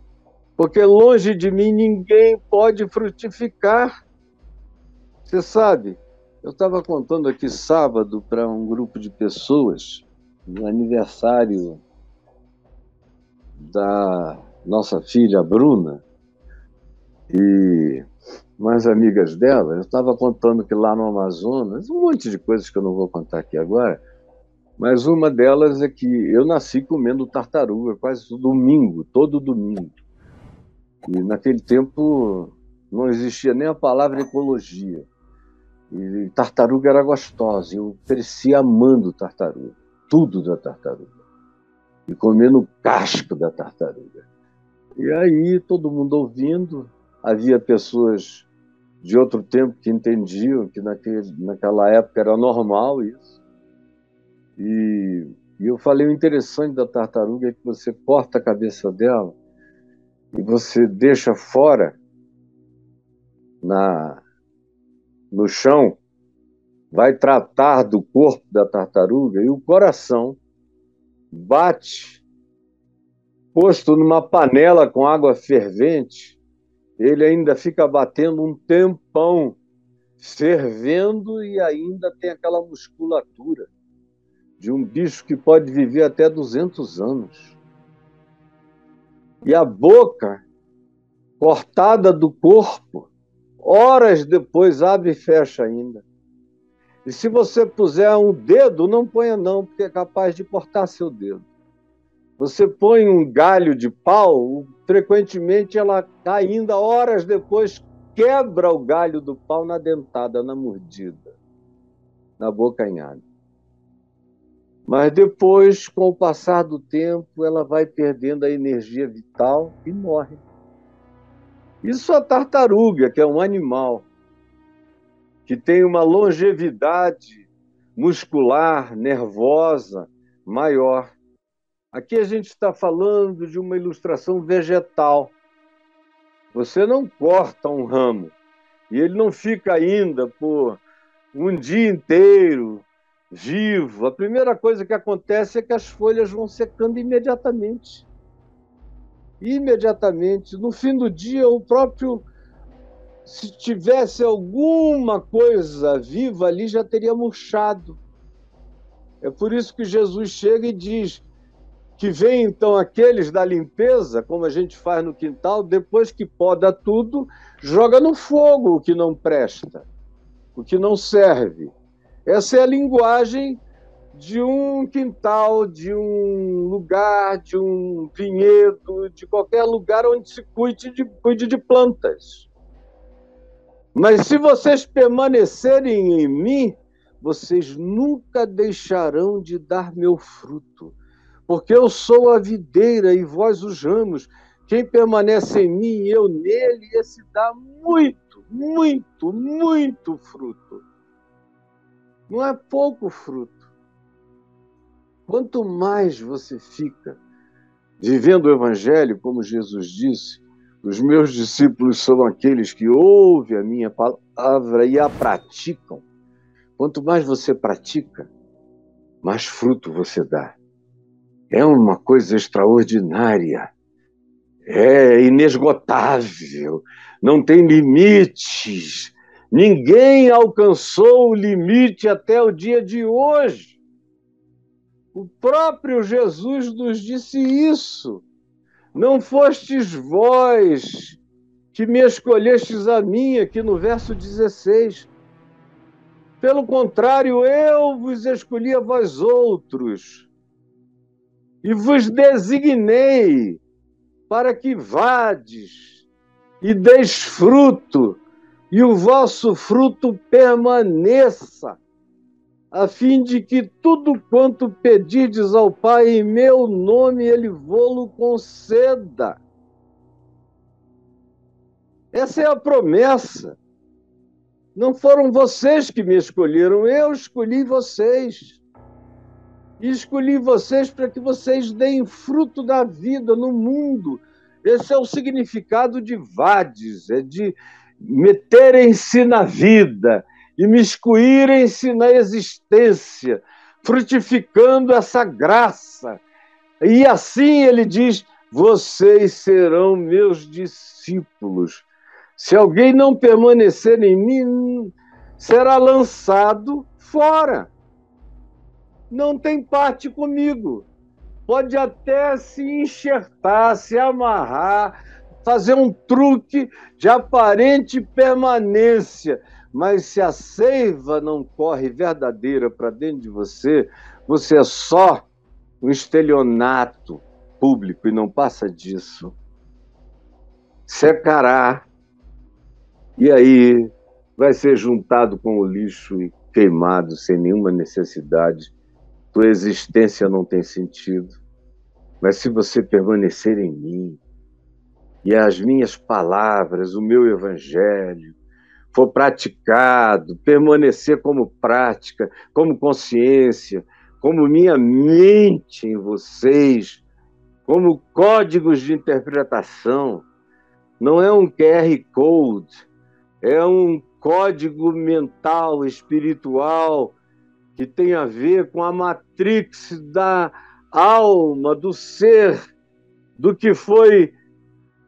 Porque longe de mim ninguém pode frutificar. Você sabe, eu estava contando aqui sábado para um grupo de pessoas, no aniversário da nossa filha Bruna e umas amigas dela, eu estava contando que lá no Amazonas, um monte de coisas que eu não vou contar aqui agora, mas uma delas é que eu nasci comendo tartaruga quase domingo, todo domingo. E naquele tempo não existia nem a palavra ecologia. E tartaruga era gostosa, eu cresci amando tartaruga, tudo da tartaruga. E comendo o casco da tartaruga. E aí, todo mundo ouvindo, havia pessoas de outro tempo que entendiam que naquele, naquela época era normal isso. E, e eu falei o interessante da tartaruga é que você corta a cabeça dela e você deixa fora na no chão, vai tratar do corpo da tartaruga e o coração bate posto numa panela com água fervente, ele ainda fica batendo um tempão, fervendo e ainda tem aquela musculatura de um bicho que pode viver até 200 anos. E a boca, cortada do corpo, horas depois abre e fecha ainda. E se você puser um dedo, não ponha não, porque é capaz de cortar seu dedo. Você põe um galho de pau, frequentemente ela ainda horas depois quebra o galho do pau na dentada, na mordida, na bocanhada. Mas depois, com o passar do tempo, ela vai perdendo a energia vital e morre. Isso a tartaruga, que é um animal que tem uma longevidade muscular, nervosa maior. Aqui a gente está falando de uma ilustração vegetal. Você não corta um ramo e ele não fica ainda por um dia inteiro vivo. A primeira coisa que acontece é que as folhas vão secando imediatamente. Imediatamente. No fim do dia, o próprio. Se tivesse alguma coisa viva ali, já teria murchado. É por isso que Jesus chega e diz que vem então aqueles da limpeza, como a gente faz no quintal, depois que poda tudo, joga no fogo o que não presta, o que não serve. Essa é a linguagem de um quintal, de um lugar, de um vinhedo, de qualquer lugar onde se cuide de, cuide de plantas. Mas se vocês permanecerem em mim, vocês nunca deixarão de dar meu fruto, porque eu sou a videira e vós os ramos. Quem permanece em mim e eu nele, esse dá muito, muito, muito fruto. Não é pouco fruto. Quanto mais você fica vivendo o Evangelho, como Jesus disse, os meus discípulos são aqueles que ouvem a minha palavra e a praticam. Quanto mais você pratica, mais fruto você dá. É uma coisa extraordinária. É inesgotável. Não tem limites. Ninguém alcançou o limite até o dia de hoje. O próprio Jesus nos disse isso. Não fostes vós que me escolhestes a mim, aqui no verso 16. Pelo contrário, eu vos escolhi a vós outros e vos designei para que vades e deis fruto e o vosso fruto permaneça, a fim de que tudo quanto pedirdes ao Pai em meu nome, Ele vô-lo conceda. Essa é a promessa. Não foram vocês que me escolheram, eu escolhi vocês. E escolhi vocês para que vocês deem fruto da vida no mundo. Esse é o significado de vades, é de meterem-se na vida, imiscuírem-se na existência, frutificando essa graça. E assim ele diz: vocês serão meus discípulos. Se alguém não permanecer em mim, será lançado fora. Não tem parte comigo. Pode até se enxertar, se amarrar, fazer um truque de aparente permanência, mas se a seiva não corre verdadeira para dentro de você, você é só um estelionato público e não passa disso. Secará e aí vai ser juntado com o lixo e queimado sem nenhuma necessidade. Tua existência não tem sentido. Mas se você permanecer em mim, e as minhas palavras, o meu evangelho, for praticado, permanecer como prática, como consciência, como minha mente em vocês, como códigos de interpretação, não é um QR Code, é um código mental, espiritual, que tem a ver com a matrix da alma, do ser, do que foi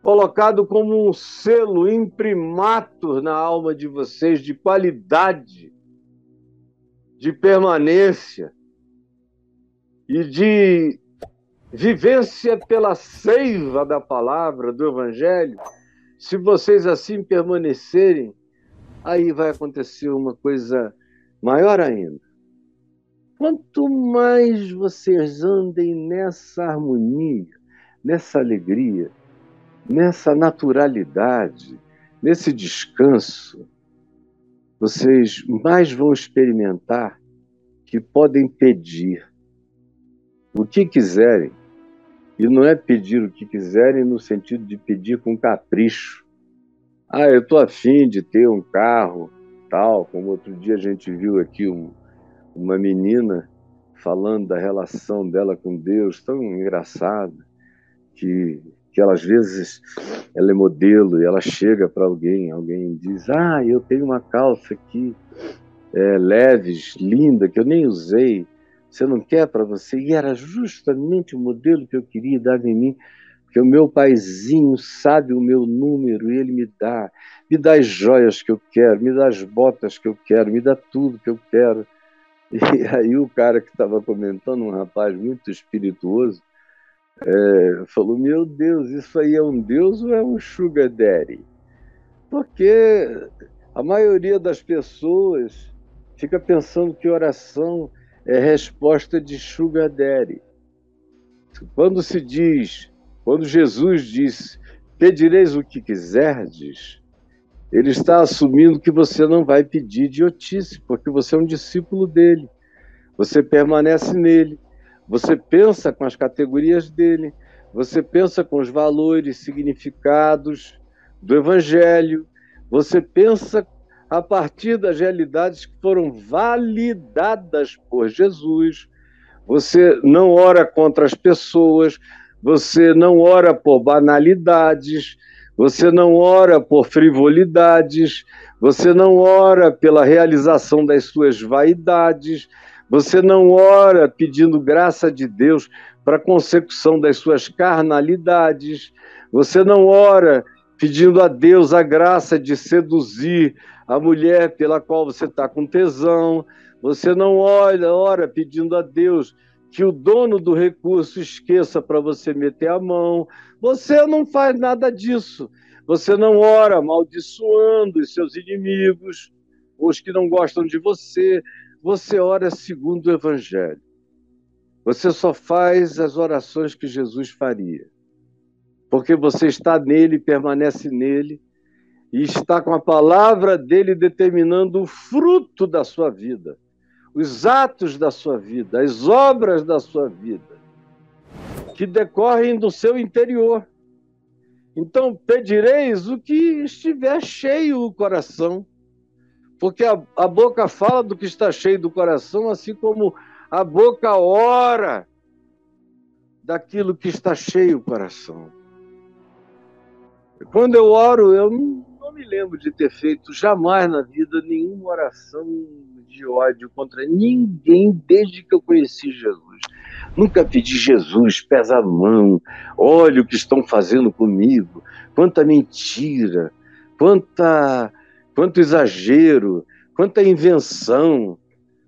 colocado como um selo imprimatur na alma de vocês de qualidade, de permanência e de vivência pela seiva da palavra, do Evangelho, se vocês assim permanecerem, aí vai acontecer uma coisa maior ainda. Quanto mais vocês andem nessa harmonia, nessa alegria, nessa naturalidade, nesse descanso, vocês mais vão experimentar que podem pedir o que quiserem. E não é pedir o que quiserem no sentido de pedir com capricho, Ah, eu estou afim de ter um carro, tal, como outro dia a gente viu aqui um, uma menina falando da relação dela com Deus, tão engraçada, que, que ela às vezes ela é modelo e ela chega para alguém, alguém diz, ah, eu tenho uma calça aqui, é, leves, linda, que eu nem usei, você não quer para você? E era justamente o modelo que eu queria dar em mim, porque o meu paizinho sabe o meu número e ele me dá. Me dá as joias que eu quero, me dá as botas que eu quero, me dá tudo que eu quero. E aí o cara que estava comentando, um rapaz muito espirituoso, é, falou, meu Deus, isso aí é um Deus ou é um sugar daddy? Porque a maioria das pessoas fica pensando que oração é resposta de sugar daddy. Quando se diz, quando Jesus diz, pedireis o que quiserdes, ele está assumindo que você não vai pedir idiotice, porque você é um discípulo dele. Você permanece nele. Você pensa com as categorias dele. Você pensa com os valores, significados do evangelho. Você pensa a partir das realidades que foram validadas por Jesus. Você não ora contra as pessoas, você não ora por banalidades, você não ora por frivolidades, você não ora pela realização das suas vaidades, você não ora pedindo graça de Deus para a consecução das suas carnalidades, você não ora pedindo a Deus a graça de seduzir a mulher pela qual você está com tesão. Você não olha, ora pedindo a Deus que o dono do recurso esqueça para você meter a mão. Você não faz nada disso. Você não ora amaldiçoando os seus inimigos, os que não gostam de você. Você ora segundo o Evangelho. Você só faz as orações que Jesus faria. Porque você está nele, permanece nele, e está com a palavra dele determinando o fruto da sua vida, os atos da sua vida, as obras da sua vida, que decorrem do seu interior. Então, pedireis o que estiver cheio o coração, porque a, a boca fala do que está cheio do coração, assim como a boca ora daquilo que está cheio o coração. Quando eu oro, eu não não me lembro de ter feito jamais na vida nenhuma oração de ódio contra ninguém desde que eu conheci Jesus. Nunca pedi Jesus, pesa a mão, olha o que estão fazendo comigo, quanta mentira, quanta, quanto exagero, quanta invenção,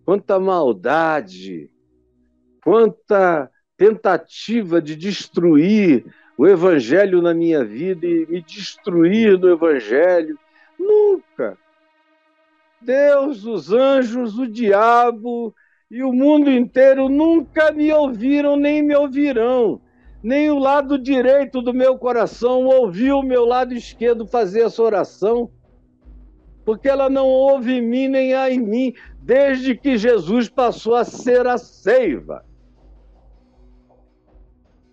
quanta maldade, quanta tentativa de destruir o evangelho na minha vida e me destruir do evangelho. Nunca. Deus, os anjos, o diabo e o mundo inteiro nunca me ouviram nem me ouvirão. Nem o lado direito do meu coração ouviu o meu lado esquerdo fazer essa oração, porque ela não ouve em mim nem há em mim, desde que Jesus passou a ser a seiva.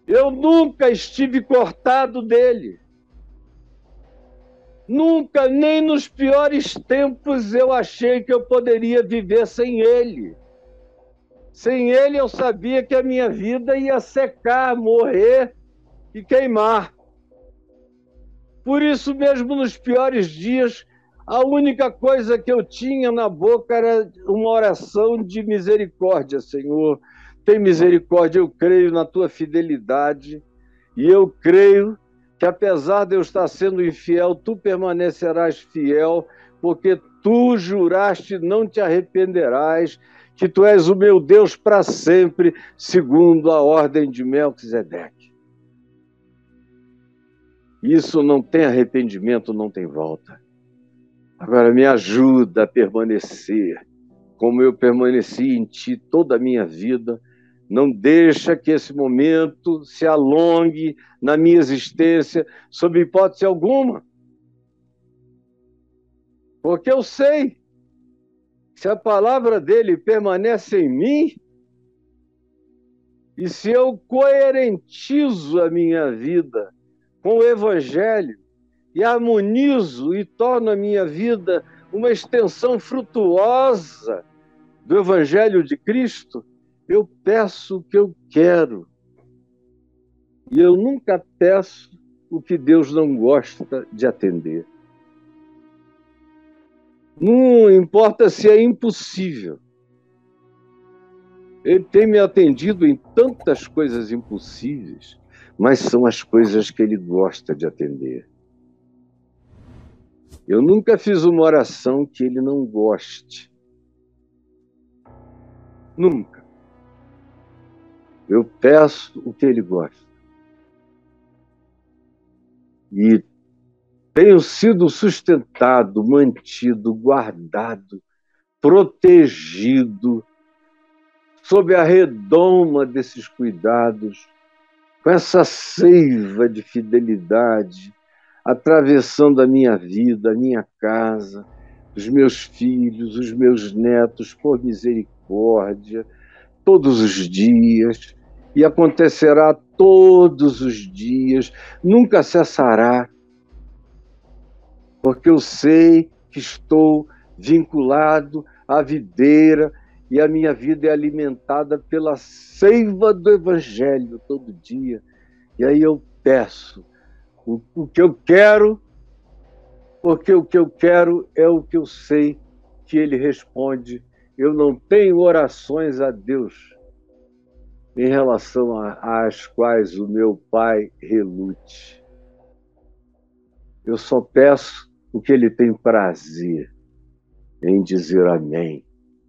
Eu nunca estive cortado dele. Nunca, nem nos piores tempos, eu achei que eu poderia viver sem ele. Sem ele, eu sabia que a minha vida ia secar, morrer e queimar. Por isso, mesmo nos piores dias, a única coisa que eu tinha na boca era uma oração de misericórdia, Senhor tem misericórdia, eu creio na tua fidelidade e eu creio que apesar de eu estar sendo infiel, tu permanecerás fiel, porque tu juraste não te arrependerás, que tu és o meu Deus para sempre, segundo a ordem de Melquisedeque. Isso não tem arrependimento, não tem volta. Agora me ajuda a permanecer, como eu permaneci em ti toda a minha vida, não deixa que esse momento se alongue na minha existência, sob hipótese alguma. Porque eu sei, se a palavra dele permanece em mim, e se eu coerentizo a minha vida com o Evangelho, e harmonizo e torno a minha vida uma extensão frutuosa do Evangelho de Cristo, eu peço o que eu quero. E eu nunca peço o que Deus não gosta de atender. Não importa se é impossível. Ele tem me atendido em tantas coisas impossíveis, mas são as coisas que ele gosta de atender. Eu nunca fiz uma oração que ele não goste. Nunca. Eu peço o que ele gosta. E tenho sido sustentado, mantido, guardado, protegido, sob a redoma desses cuidados, com essa seiva de fidelidade, atravessando a minha vida, a minha casa, os meus filhos, os meus netos, por misericórdia, todos os dias, e acontecerá todos os dias, nunca cessará, porque eu sei que estou vinculado à videira e a minha vida é alimentada pela seiva do Evangelho todo dia. E aí eu peço o, que eu quero, porque o que eu quero é o que eu sei que Ele responde. Eu não tenho orações a Deus em relação às quais o meu pai relute. Eu só peço o que ele tem prazer em dizer amém.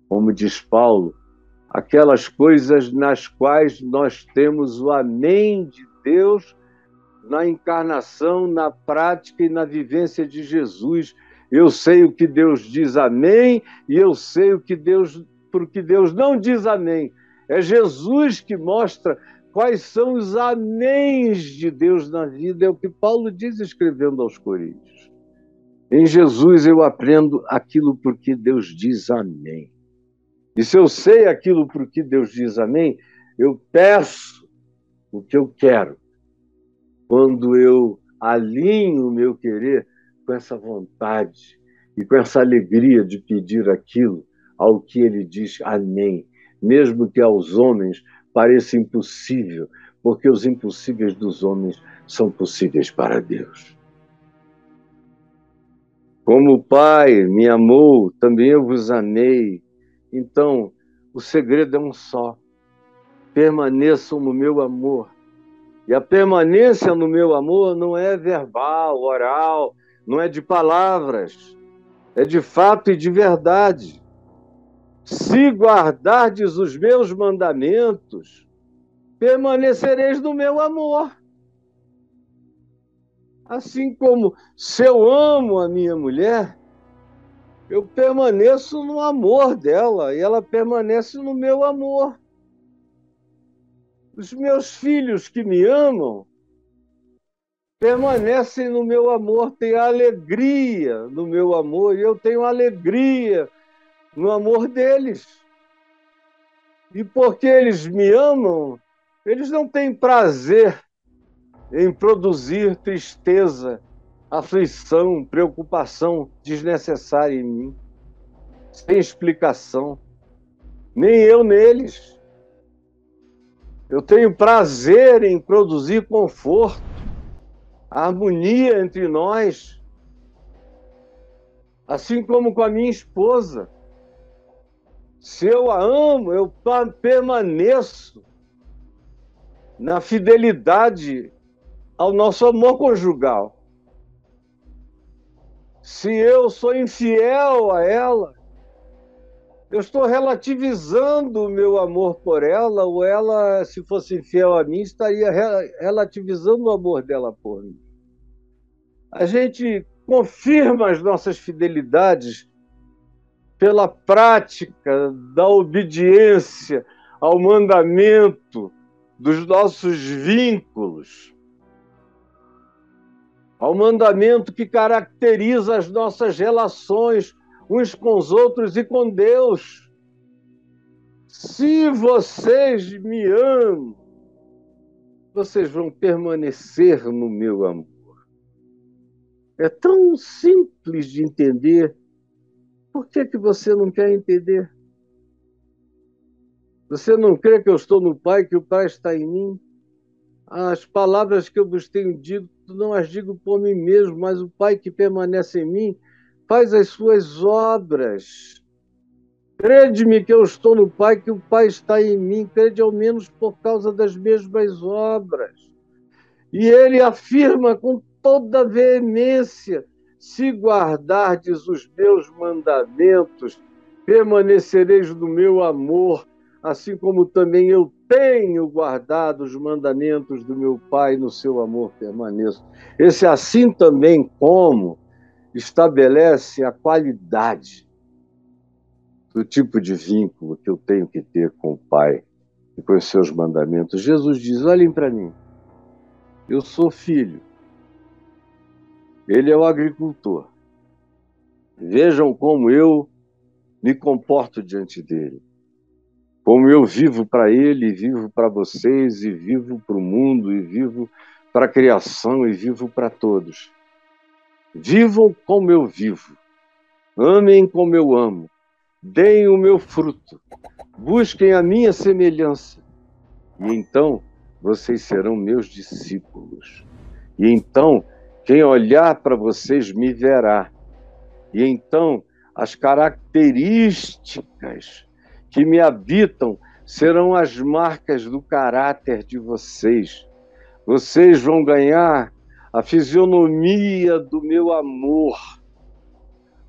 Como diz Paulo, aquelas coisas nas quais nós temos o amém de Deus na encarnação, na prática e na vivência de Jesus. Eu sei o que Deus diz amém e eu sei o que Deus, porque Deus não diz amém. É Jesus que mostra quais são os améns de Deus na vida, é o que Paulo diz escrevendo aos Coríntios. Em Jesus eu aprendo aquilo porque Deus diz amém. E se eu sei aquilo porque Deus diz amém, eu peço o que eu quero. Quando eu alinho o meu querer com essa vontade e com essa alegria de pedir aquilo ao que ele diz amém mesmo que aos homens pareça impossível, porque os impossíveis dos homens são possíveis para Deus. Como o Pai me amou, também eu vos amei. Então, o segredo é um só. Permaneçam no meu amor. E a permanência no meu amor não é verbal, oral, não é de palavras, é de fato e de verdade. Se guardardes os meus mandamentos, permanecereis no meu amor. Assim como se eu amo a minha mulher, eu permaneço no amor dela e ela permanece no meu amor. Os meus filhos que me amam permanecem no meu amor, têm alegria no meu amor e eu tenho alegria no amor deles. E porque eles me amam, eles não têm prazer em produzir tristeza, aflição, preocupação desnecessária em mim, sem explicação, nem eu neles. Eu tenho prazer em produzir conforto, harmonia entre nós, assim como com a minha esposa. Se eu a amo, eu permaneço na fidelidade ao nosso amor conjugal. Se eu sou infiel a ela, eu estou relativizando o meu amor por ela, ou ela, se fosse infiel a mim, estaria relativizando o amor dela por mim. A gente confirma as nossas fidelidades pela prática da obediência ao mandamento dos nossos vínculos, ao mandamento que caracteriza as nossas relações uns com os outros e com Deus. Se vocês me amam, vocês vão permanecer no meu amor. É tão simples de entender. Por que, que você não quer entender? Você não crê que eu estou no Pai, que o Pai está em mim? As palavras que eu vos tenho dito, não as digo por mim mesmo, mas o Pai que permanece em mim faz as suas obras. Crede-me que eu estou no Pai, que o Pai está em mim. Crede ao menos por causa das mesmas obras. E ele afirma com toda veemência: se guardardes os meus mandamentos, permanecereis no meu amor assim como também eu tenho guardado os mandamentos do meu Pai, no seu amor permaneço. Esse assim também como estabelece a qualidade do tipo de vínculo que eu tenho que ter com o Pai e com os seus mandamentos. Jesus diz: olhem para mim, eu sou filho, ele é o agricultor. Vejam como eu me comporto diante dele como eu vivo para Ele, vivo para vocês, e vivo para o mundo, e vivo para a criação, e vivo para todos. Vivam como eu vivo, amem como eu amo, deem o meu fruto, busquem a minha semelhança, e então vocês serão meus discípulos. E então, quem olhar para vocês me verá. E então, as características que me habitam serão as marcas do caráter de vocês. Vocês vão ganhar a fisionomia do meu amor.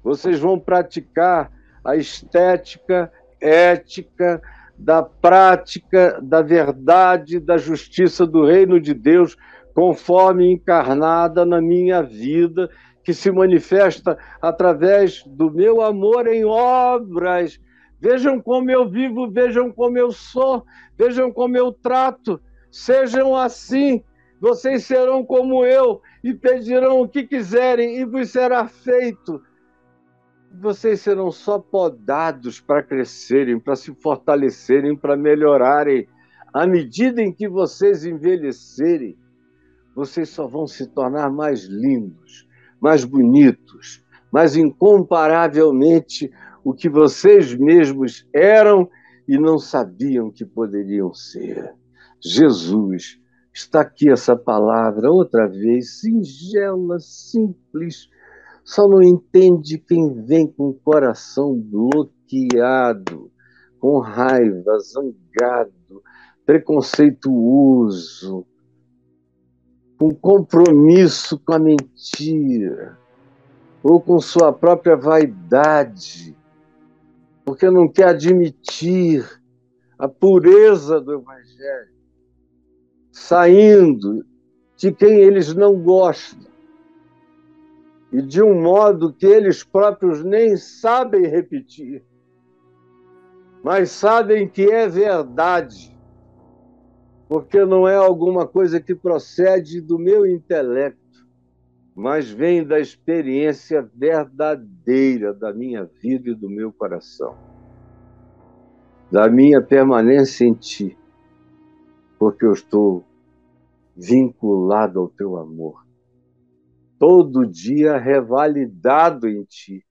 Vocês vão praticar a estética, ética, da prática da verdade, da justiça do reino de Deus, conforme encarnada na minha vida, que se manifesta através do meu amor em obras Vejam como eu vivo, vejam como eu sou, vejam como eu trato. Sejam assim, vocês serão como eu e pedirão o que quiserem e vos será feito. Vocês serão só podados para crescerem, para se fortalecerem, para melhorarem. À medida em que vocês envelhecerem, vocês só vão se tornar mais lindos, mais bonitos, mais incomparavelmente o que vocês mesmos eram e não sabiam que poderiam ser. Jesus, está aqui essa palavra, outra vez, singela, simples, só não entende quem vem com o coração bloqueado, com raiva, zangado, preconceituoso, com compromisso com a mentira, ou com sua própria vaidade, porque não quer admitir a pureza do Evangelho, saindo de quem eles não gostam. E de um modo que eles próprios nem sabem repetir, mas sabem que é verdade, porque não é alguma coisa que procede do meu intelecto mas vem da experiência verdadeira da minha vida e do meu coração, da minha permanência em Ti, porque eu estou vinculado ao Teu amor, todo dia revalidado em Ti.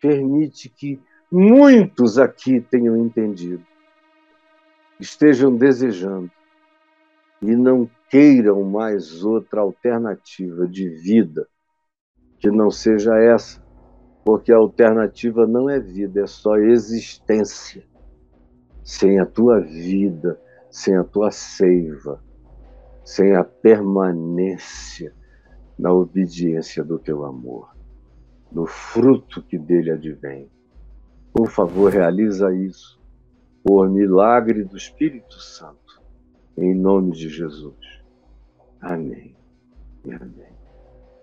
Permite que muitos aqui tenham entendido, estejam desejando e não queiram mais outra alternativa de vida que não seja essa, porque a alternativa não é vida, é só existência. Sem a tua vida, sem a tua seiva, sem a permanência na obediência do teu amor, no fruto que dele advém. Por favor, realiza isso por milagre do Espírito Santo, em nome de Jesus. Amém. E amém.